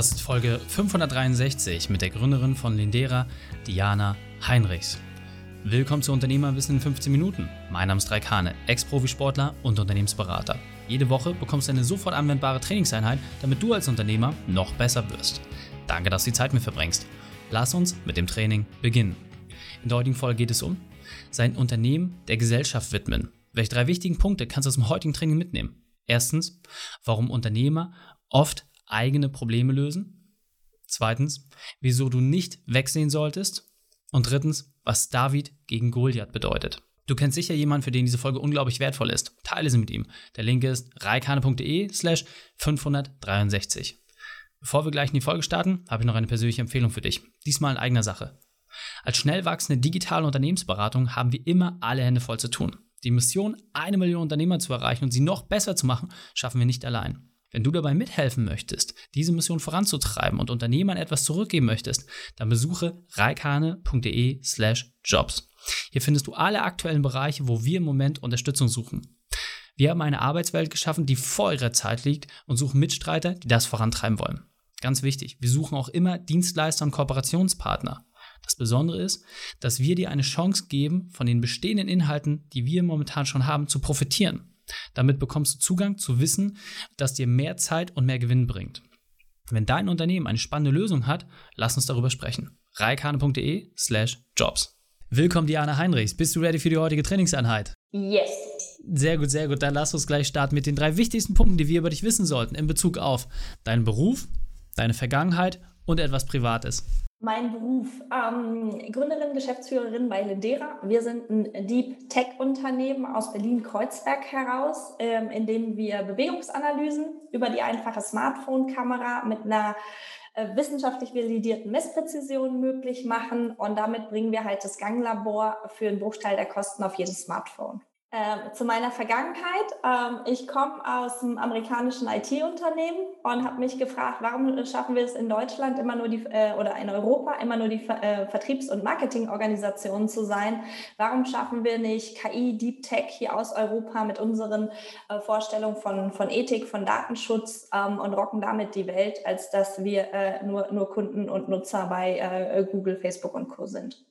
Das ist Folge 563 mit der Gründerin von Lindera, Diana Heinrichs. Willkommen zu Unternehmerwissen in 15 Minuten. Mein Name ist Raikane, Ex-Profisportler und Unternehmensberater. Jede Woche bekommst du eine sofort anwendbare Trainingseinheit, damit du als Unternehmer noch besser wirst. Danke, dass du die Zeit mit verbringst. Lass uns mit dem Training beginnen. In der heutigen Folge geht es um sein Unternehmen der Gesellschaft widmen. Welche drei wichtigen Punkte kannst du aus dem heutigen Training mitnehmen? Erstens, warum Unternehmer oft eigene Probleme lösen. Zweitens, wieso du nicht wegsehen solltest. Und drittens, was David gegen Goliath bedeutet. Du kennst sicher jemanden, für den diese Folge unglaublich wertvoll ist. Teile sie mit ihm. Der Link ist reikane.de slash 563. Bevor wir gleich in die Folge starten, habe ich noch eine persönliche Empfehlung für dich. Diesmal in eigener Sache. Als schnell wachsende digitale Unternehmensberatung haben wir immer alle Hände voll zu tun. Die Mission, eine Million Unternehmer zu erreichen und sie noch besser zu machen, schaffen wir nicht allein. Wenn du dabei mithelfen möchtest, diese Mission voranzutreiben und Unternehmern etwas zurückgeben möchtest, dann besuche reikane.de/jobs. Hier findest du alle aktuellen Bereiche, wo wir im Moment Unterstützung suchen. Wir haben eine Arbeitswelt geschaffen, die vor ihrer Zeit liegt und suchen Mitstreiter, die das vorantreiben wollen. Ganz wichtig, wir suchen auch immer Dienstleister und Kooperationspartner. Das Besondere ist, dass wir dir eine Chance geben, von den bestehenden Inhalten, die wir momentan schon haben, zu profitieren. Damit bekommst du Zugang zu Wissen, das dir mehr Zeit und mehr Gewinn bringt. Wenn dein Unternehmen eine spannende Lösung hat, lass uns darüber sprechen. reikane.de slash jobs. Willkommen, Diana Heinrichs. Bist du ready für die heutige Trainingseinheit? Yes. Sehr gut, sehr gut. Dann lass uns gleich starten mit den drei wichtigsten Punkten, die wir über dich wissen sollten in Bezug auf deinen Beruf, deine Vergangenheit und etwas Privates. Mein Beruf, ähm, Gründerin, Geschäftsführerin bei Lindera. Wir sind ein Deep Tech Unternehmen aus Berlin-Kreuzberg heraus, ähm, in dem wir Bewegungsanalysen über die einfache Smartphone-Kamera mit einer äh, wissenschaftlich validierten Messpräzision möglich machen. Und damit bringen wir halt das Ganglabor für einen Bruchteil der Kosten auf jedes Smartphone. Ähm, zu meiner Vergangenheit. Ähm, ich komme aus einem amerikanischen IT-Unternehmen und habe mich gefragt, warum schaffen wir es in Deutschland immer nur die äh, oder in Europa immer nur die äh, Vertriebs- und Marketingorganisationen zu sein? Warum schaffen wir nicht KI, Deep Tech hier aus Europa mit unseren äh, Vorstellungen von, von Ethik, von Datenschutz ähm, und rocken damit die Welt, als dass wir äh, nur, nur Kunden und Nutzer bei äh, Google, Facebook und Co. sind?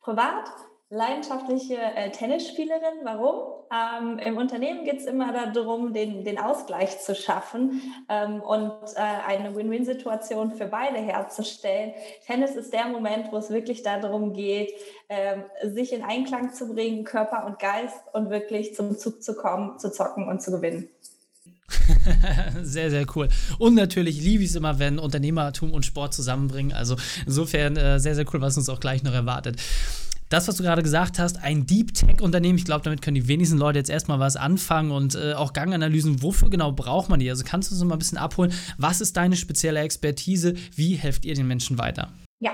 Privat leidenschaftliche äh, Tennisspielerin. Warum? Ähm, Im Unternehmen geht es immer darum, den, den Ausgleich zu schaffen ähm, und äh, eine Win-Win-Situation für beide herzustellen. Tennis ist der Moment, wo es wirklich darum geht, ähm, sich in Einklang zu bringen, Körper und Geist und wirklich zum Zug zu kommen, zu zocken und zu gewinnen. sehr, sehr cool. Und natürlich liebe ich es immer, wenn Unternehmertum und Sport zusammenbringen. Also insofern äh, sehr, sehr cool, was uns auch gleich noch erwartet das, was du gerade gesagt hast, ein Deep Tech-Unternehmen, ich glaube, damit können die wenigsten Leute jetzt erstmal was anfangen und äh, auch Ganganalysen, wofür genau braucht man die? Also kannst du uns mal ein bisschen abholen, was ist deine spezielle Expertise, wie helft ihr den Menschen weiter? Ja,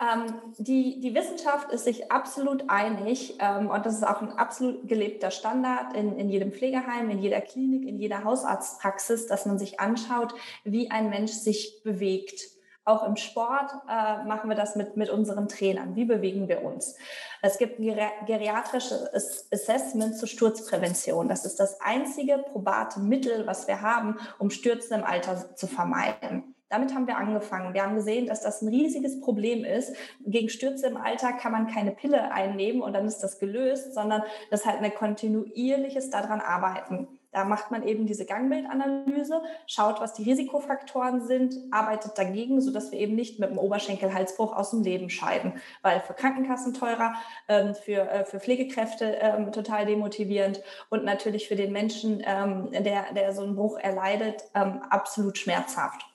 ähm, die, die Wissenschaft ist sich absolut einig ähm, und das ist auch ein absolut gelebter Standard in, in jedem Pflegeheim, in jeder Klinik, in jeder Hausarztpraxis, dass man sich anschaut, wie ein Mensch sich bewegt auch im Sport äh, machen wir das mit, mit unseren Trainern. Wie bewegen wir uns? Es gibt ein geriatrisches Assessment zur Sturzprävention. Das ist das einzige probate Mittel, was wir haben, um Stürze im Alter zu vermeiden. Damit haben wir angefangen. Wir haben gesehen, dass das ein riesiges Problem ist. Gegen Stürze im Alter kann man keine Pille einnehmen und dann ist das gelöst, sondern das ist halt ein kontinuierliches daran arbeiten. Da macht man eben diese Gangbildanalyse, schaut, was die Risikofaktoren sind, arbeitet dagegen, sodass wir eben nicht mit dem Oberschenkelhalsbruch aus dem Leben scheiden, weil für Krankenkassen teurer, ähm, für, äh, für Pflegekräfte ähm, total demotivierend und natürlich für den Menschen, ähm, der, der so einen Bruch erleidet, absolut schmerzhaft.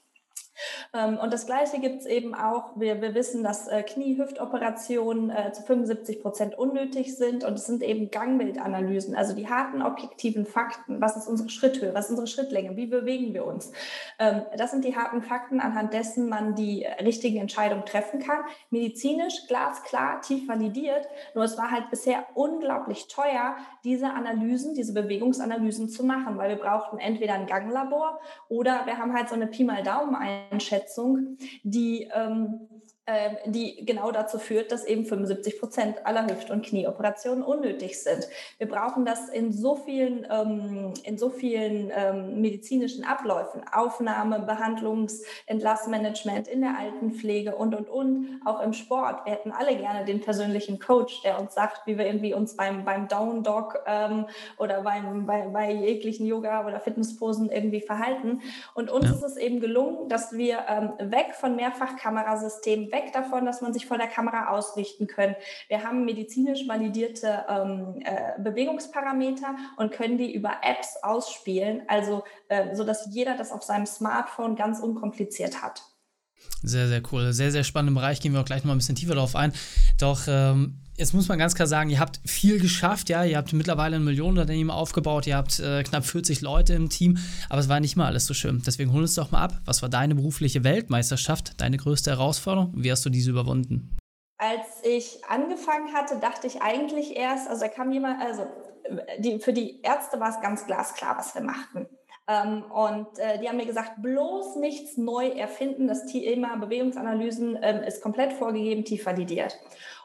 Ähm, und das Gleiche gibt es eben auch. Wir, wir wissen, dass äh, Knie-Hüftoperationen äh, zu 75 Prozent unnötig sind und es sind eben Gangbildanalysen, also die harten objektiven Fakten. Was ist unsere Schritthöhe? Was ist unsere Schrittlänge? Wie bewegen wir uns? Ähm, das sind die harten Fakten, anhand dessen man die richtigen Entscheidungen treffen kann. Medizinisch glasklar, tief validiert. Nur es war halt bisher unglaublich teuer, diese Analysen, diese Bewegungsanalysen zu machen, weil wir brauchten entweder ein Ganglabor oder wir haben halt so eine Pi mal Daumen ein Einschätzung, die ähm, die genau dazu führt, dass eben 75 Prozent aller Hüft- und Knieoperationen unnötig sind. Wir brauchen das in so vielen, ähm, in so vielen ähm, medizinischen Abläufen, Aufnahme, Behandlungs-, Entlassmanagement in der Altenpflege und, und, und, auch im Sport. Wir hätten alle gerne den persönlichen Coach, der uns sagt, wie wir irgendwie uns beim, beim Down Dog ähm, oder beim, bei, bei jeglichen Yoga- oder Fitnessposen irgendwie verhalten. Und uns ja. ist es eben gelungen, dass wir ähm, weg von Mehrfachkamerasystemen, weg weg davon, dass man sich vor der Kamera ausrichten können. Wir haben medizinisch validierte ähm, äh, Bewegungsparameter und können die über Apps ausspielen, also äh, so dass jeder das auf seinem Smartphone ganz unkompliziert hat. Sehr, sehr cool. Sehr, sehr spannender Bereich. Gehen wir auch gleich noch mal ein bisschen tiefer darauf ein. Doch ähm, jetzt muss man ganz klar sagen, ihr habt viel geschafft, ja. Ihr habt mittlerweile ein Millionenunternehmen aufgebaut, ihr habt äh, knapp 40 Leute im Team, aber es war nicht mal alles so schön. Deswegen hol uns doch mal ab. Was war deine berufliche Weltmeisterschaft, deine größte Herausforderung? Wie hast du diese überwunden? Als ich angefangen hatte, dachte ich eigentlich erst, also da kam jemand, also die, für die Ärzte war es ganz glasklar, was wir machten. Ähm, und äh, die haben mir gesagt, bloß nichts neu erfinden. Das Thema Bewegungsanalysen ähm, ist komplett vorgegeben, tief validiert.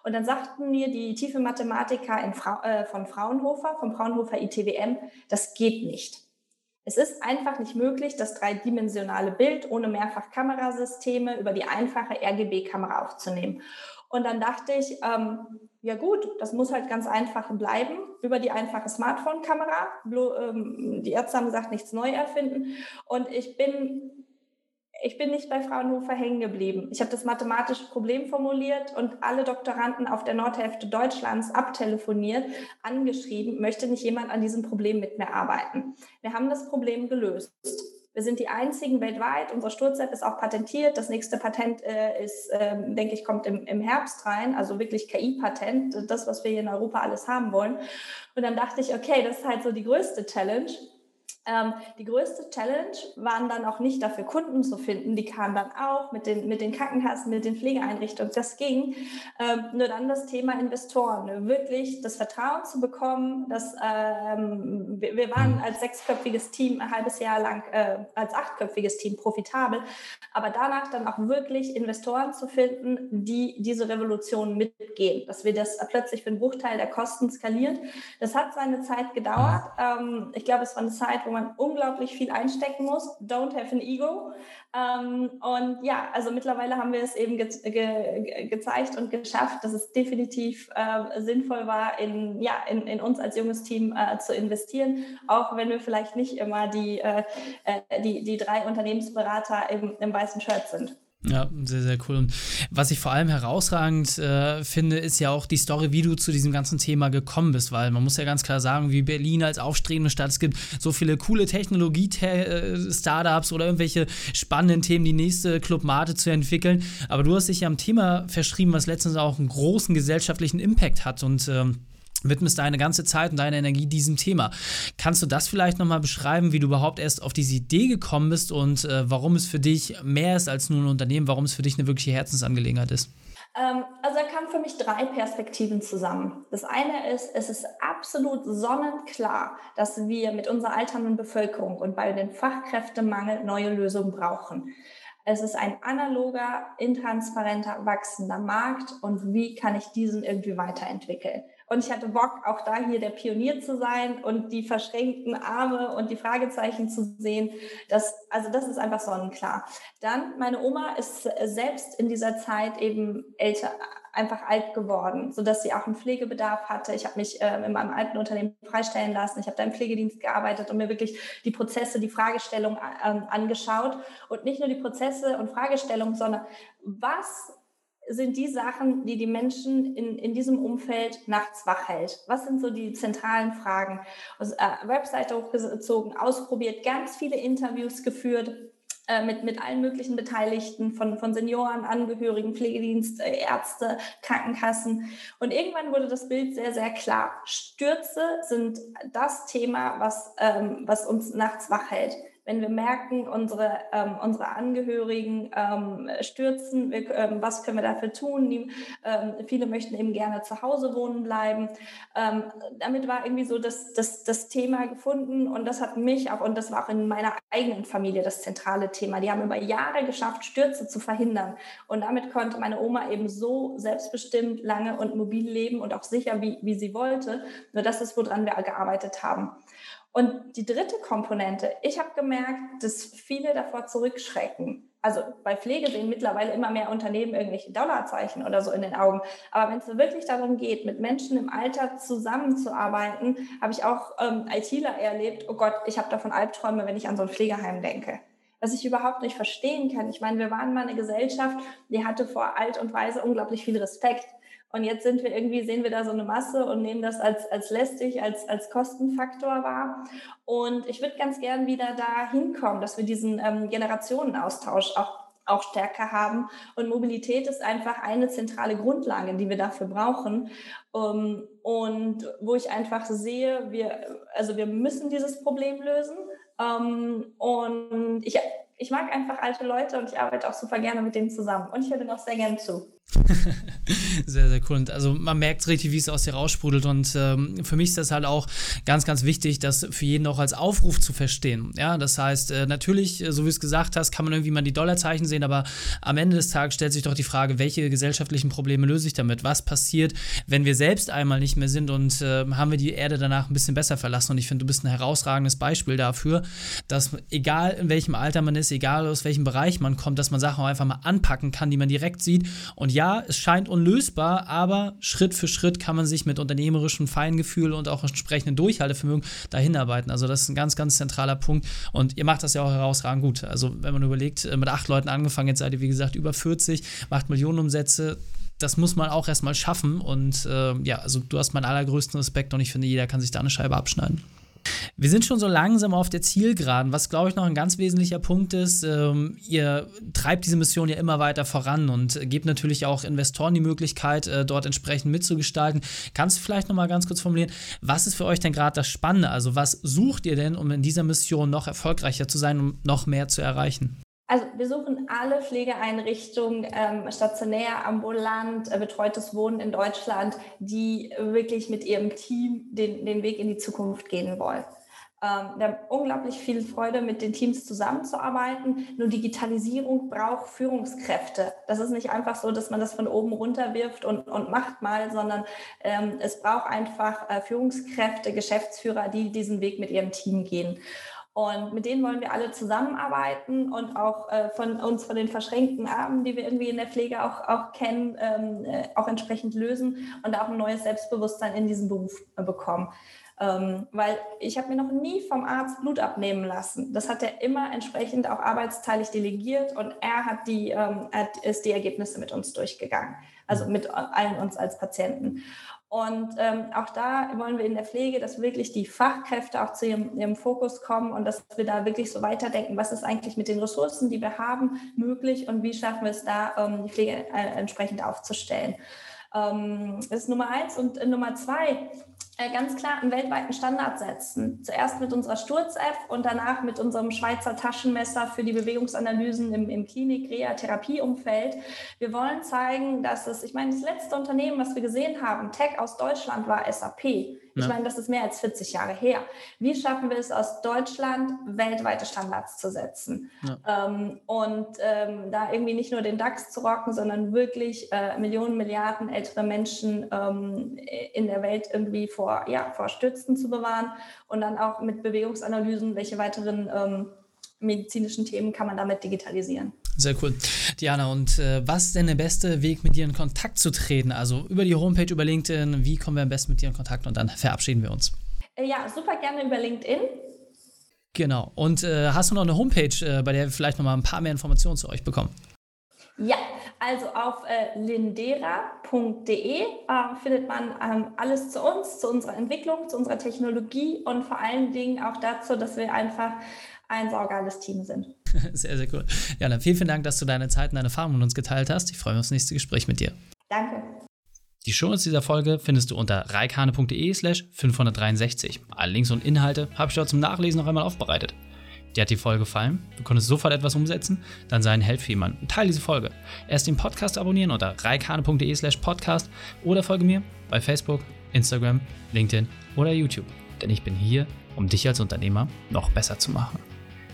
Und dann sagten mir die tiefe Mathematiker Fra äh, von Fraunhofer, vom Fraunhofer ITWM, das geht nicht. Es ist einfach nicht möglich, das dreidimensionale Bild ohne Mehrfachkamerasysteme über die einfache RGB-Kamera aufzunehmen. Und dann dachte ich, ähm, ja gut, das muss halt ganz einfach bleiben über die einfache Smartphone-Kamera. Ähm, die Ärzte haben gesagt, nichts neu erfinden. Und ich bin, ich bin nicht bei Fraunhofer hängen geblieben. Ich habe das mathematische Problem formuliert und alle Doktoranden auf der Nordhälfte Deutschlands abtelefoniert, angeschrieben, möchte nicht jemand an diesem Problem mit mir arbeiten. Wir haben das Problem gelöst. Wir sind die einzigen weltweit. Unsere Sturz-App ist auch patentiert. Das nächste Patent äh, ist, ähm, denke ich, kommt im, im Herbst rein. Also wirklich KI-Patent, das, was wir hier in Europa alles haben wollen. Und dann dachte ich, okay, das ist halt so die größte Challenge. Ähm, die größte Challenge waren dann auch nicht dafür, Kunden zu finden. Die kamen dann auch mit den, mit den Krankenkassen, mit den Pflegeeinrichtungen. Das ging. Ähm, nur dann das Thema Investoren. Wirklich das Vertrauen zu bekommen, dass ähm, wir, wir, waren als sechsköpfiges Team ein halbes Jahr lang, äh, als achtköpfiges Team profitabel. Aber danach dann auch wirklich Investoren zu finden, die diese Revolution mitgehen. Dass wir das plötzlich für einen Bruchteil der Kosten skaliert. Das hat seine Zeit gedauert. Ähm, ich glaube, es war eine Zeit, wo man unglaublich viel einstecken muss. Don't have an ego. Ähm, und ja, also mittlerweile haben wir es eben ge ge gezeigt und geschafft, dass es definitiv äh, sinnvoll war, in, ja, in, in uns als junges Team äh, zu investieren, auch wenn wir vielleicht nicht immer die, äh, äh die, die drei Unternehmensberater im, im weißen Shirt sind. Ja, sehr, sehr cool. Und was ich vor allem herausragend äh, finde, ist ja auch die Story, wie du zu diesem ganzen Thema gekommen bist, weil man muss ja ganz klar sagen, wie Berlin als aufstrebende Stadt, es gibt so viele coole Technologie-Startups oder irgendwelche spannenden Themen, die nächste Club Mate zu entwickeln. Aber du hast dich ja am Thema verschrieben, was letztens auch einen großen gesellschaftlichen Impact hat und ähm, widmest deine ganze Zeit und deine Energie diesem Thema. Kannst du das vielleicht nochmal beschreiben, wie du überhaupt erst auf diese Idee gekommen bist und äh, warum es für dich mehr ist als nur ein Unternehmen, warum es für dich eine wirkliche Herzensangelegenheit ist? Ähm, also da kamen für mich drei Perspektiven zusammen. Das eine ist, es ist absolut sonnenklar, dass wir mit unserer alternden Bevölkerung und bei den Fachkräftemangel neue Lösungen brauchen. Es ist ein analoger, intransparenter, wachsender Markt und wie kann ich diesen irgendwie weiterentwickeln? Und ich hatte Bock, auch da hier der Pionier zu sein und die verschränkten Arme und die Fragezeichen zu sehen. Das, also das ist einfach sonnenklar. Dann, meine Oma ist selbst in dieser Zeit eben älter, einfach alt geworden, sodass sie auch einen Pflegebedarf hatte. Ich habe mich äh, in meinem alten Unternehmen freistellen lassen. Ich habe da im Pflegedienst gearbeitet und mir wirklich die Prozesse, die Fragestellung äh, angeschaut. Und nicht nur die Prozesse und Fragestellungen, sondern was sind die Sachen, die die Menschen in, in diesem Umfeld nachts wach hält? Was sind so die zentralen Fragen? Also, äh, Webseite hochgezogen, ausprobiert, ganz viele Interviews geführt äh, mit, mit allen möglichen Beteiligten, von, von Senioren, Angehörigen, Pflegedienst, äh, Ärzte, Krankenkassen. Und irgendwann wurde das Bild sehr, sehr klar. Stürze sind das Thema, was, ähm, was uns nachts wach hält. Wenn wir merken, unsere, ähm, unsere Angehörigen ähm, stürzen, wir, ähm, was können wir dafür tun? Die, ähm, viele möchten eben gerne zu Hause wohnen bleiben. Ähm, damit war irgendwie so das, das, das Thema gefunden und das hat mich auch, und das war auch in meiner eigenen Familie das zentrale Thema. Die haben über Jahre geschafft, Stürze zu verhindern. Und damit konnte meine Oma eben so selbstbestimmt, lange und mobil leben und auch sicher, wie, wie sie wollte. Nur das ist, woran wir gearbeitet haben. Und die dritte Komponente, ich habe gemerkt, dass viele davor zurückschrecken. Also bei Pflege sehen mittlerweile immer mehr Unternehmen irgendwelche Dollarzeichen oder so in den Augen. Aber wenn es wirklich darum geht, mit Menschen im Alter zusammenzuarbeiten, habe ich auch ähm, ITler erlebt, oh Gott, ich habe davon Albträume, wenn ich an so ein Pflegeheim denke. Was ich überhaupt nicht verstehen kann. Ich meine, wir waren mal eine Gesellschaft, die hatte vor Alt und Weise unglaublich viel Respekt. Und jetzt sind wir irgendwie, sehen wir da so eine Masse und nehmen das als, als lästig, als, als Kostenfaktor wahr. Und ich würde ganz gern wieder da hinkommen, dass wir diesen ähm, Generationenaustausch auch auch stärker haben. Und Mobilität ist einfach eine zentrale Grundlage, die wir dafür brauchen. Ähm, und wo ich einfach sehe, wir, also wir müssen dieses Problem lösen. Ähm, und ich, ich mag einfach alte Leute und ich arbeite auch super gerne mit denen zusammen. Und ich höre auch sehr gerne zu. sehr, sehr cool. Und also man merkt richtig, wie es aus dir raussprudelt. Und ähm, für mich ist das halt auch ganz, ganz wichtig, das für jeden auch als Aufruf zu verstehen. Ja, das heißt, äh, natürlich, äh, so wie es gesagt hast, kann man irgendwie mal die Dollarzeichen sehen, aber am Ende des Tages stellt sich doch die Frage, welche gesellschaftlichen Probleme löse ich damit? Was passiert, wenn wir selbst einmal nicht mehr sind und äh, haben wir die Erde danach ein bisschen besser verlassen? Und ich finde, du bist ein herausragendes Beispiel dafür, dass egal in welchem Alter man ist, egal aus welchem Bereich man kommt, dass man Sachen auch einfach mal anpacken kann, die man direkt sieht und ja, es scheint unlösbar, aber Schritt für Schritt kann man sich mit unternehmerischem Feingefühl und auch entsprechendem Durchhaltevermögen dahin arbeiten. Also das ist ein ganz, ganz zentraler Punkt und ihr macht das ja auch herausragend gut. Also wenn man überlegt, äh, mit acht Leuten angefangen, jetzt seid ihr wie gesagt über 40, macht Millionen Umsätze, das muss man auch erstmal schaffen. Und äh, ja, also du hast meinen allergrößten Respekt und ich finde, jeder kann sich da eine Scheibe abschneiden. Wir sind schon so langsam auf der Zielgeraden, was glaube ich noch ein ganz wesentlicher Punkt ist. Ähm, ihr treibt diese Mission ja immer weiter voran und gebt natürlich auch Investoren die Möglichkeit, äh, dort entsprechend mitzugestalten. Kannst du vielleicht noch mal ganz kurz formulieren, was ist für euch denn gerade das Spannende? Also was sucht ihr denn, um in dieser Mission noch erfolgreicher zu sein, um noch mehr zu erreichen? Also wir suchen alle Pflegeeinrichtungen, ähm, stationär, ambulant, äh, betreutes Wohnen in Deutschland, die wirklich mit ihrem Team den, den Weg in die Zukunft gehen wollen. Ähm, wir haben unglaublich viel Freude, mit den Teams zusammenzuarbeiten. Nur Digitalisierung braucht Führungskräfte. Das ist nicht einfach so, dass man das von oben runterwirft und, und macht mal, sondern ähm, es braucht einfach äh, Führungskräfte, Geschäftsführer, die diesen Weg mit ihrem Team gehen. Und mit denen wollen wir alle zusammenarbeiten und auch äh, von uns, von den verschränkten Armen, die wir irgendwie in der Pflege auch, auch kennen, ähm, äh, auch entsprechend lösen und auch ein neues Selbstbewusstsein in diesen Beruf äh, bekommen. Ähm, weil ich habe mir noch nie vom Arzt Blut abnehmen lassen. Das hat er immer entsprechend auch arbeitsteilig delegiert und er hat die, ähm, hat, ist die Ergebnisse mit uns durchgegangen, also mit allen uns als Patienten. Und ähm, auch da wollen wir in der Pflege, dass wirklich die Fachkräfte auch zu ihrem, ihrem, Fokus kommen und dass wir da wirklich so weiterdenken, was ist eigentlich mit den Ressourcen, die wir haben, möglich und wie schaffen wir es da, ähm, die Pflege äh, entsprechend aufzustellen. Ähm, das ist Nummer eins. Und äh, Nummer zwei, ganz klar einen weltweiten Standard setzen. Zuerst mit unserer Sturz-App und danach mit unserem Schweizer Taschenmesser für die Bewegungsanalysen im, im Klinik-Reha-Therapieumfeld. Wir wollen zeigen, dass es, ich meine, das letzte Unternehmen, was wir gesehen haben, Tech aus Deutschland, war SAP. Ich ja. meine, das ist mehr als 40 Jahre her. Wie schaffen wir es aus Deutschland, weltweite Standards zu setzen? Ja. Ähm, und ähm, da irgendwie nicht nur den DAX zu rocken, sondern wirklich äh, Millionen, Milliarden ältere Menschen ähm, in der Welt irgendwie vor, ja, vor Stützen zu bewahren und dann auch mit Bewegungsanalysen, welche weiteren ähm, medizinischen Themen kann man damit digitalisieren. Sehr cool. Diana, und äh, was ist denn der beste Weg, mit dir in Kontakt zu treten? Also über die Homepage, über LinkedIn, wie kommen wir am besten mit dir in Kontakt und dann verabschieden wir uns? Äh, ja, super gerne über LinkedIn. Genau. Und äh, hast du noch eine Homepage, äh, bei der wir vielleicht noch mal ein paar mehr Informationen zu euch bekommen? Ja, also auf äh, lindera.de äh, findet man ähm, alles zu uns, zu unserer Entwicklung, zu unserer Technologie und vor allen Dingen auch dazu, dass wir einfach ein saugeiles Team sind. Sehr, sehr cool. Ja, dann vielen, vielen Dank, dass du deine Zeit und deine Erfahrungen mit uns geteilt hast. Ich freue mich aufs nächste Gespräch mit dir. Danke. Die Shownotes dieser Folge findest du unter reikane.de slash 563. Alle Links und Inhalte habe ich dort zum Nachlesen noch einmal aufbereitet. Dir hat die Folge gefallen? Du konntest sofort etwas umsetzen? Dann sei ein Held für jemanden. Teil diese Folge. Erst den Podcast abonnieren unter reikane.de slash podcast oder folge mir bei Facebook, Instagram, LinkedIn oder YouTube. Denn ich bin hier, um dich als Unternehmer noch besser zu machen.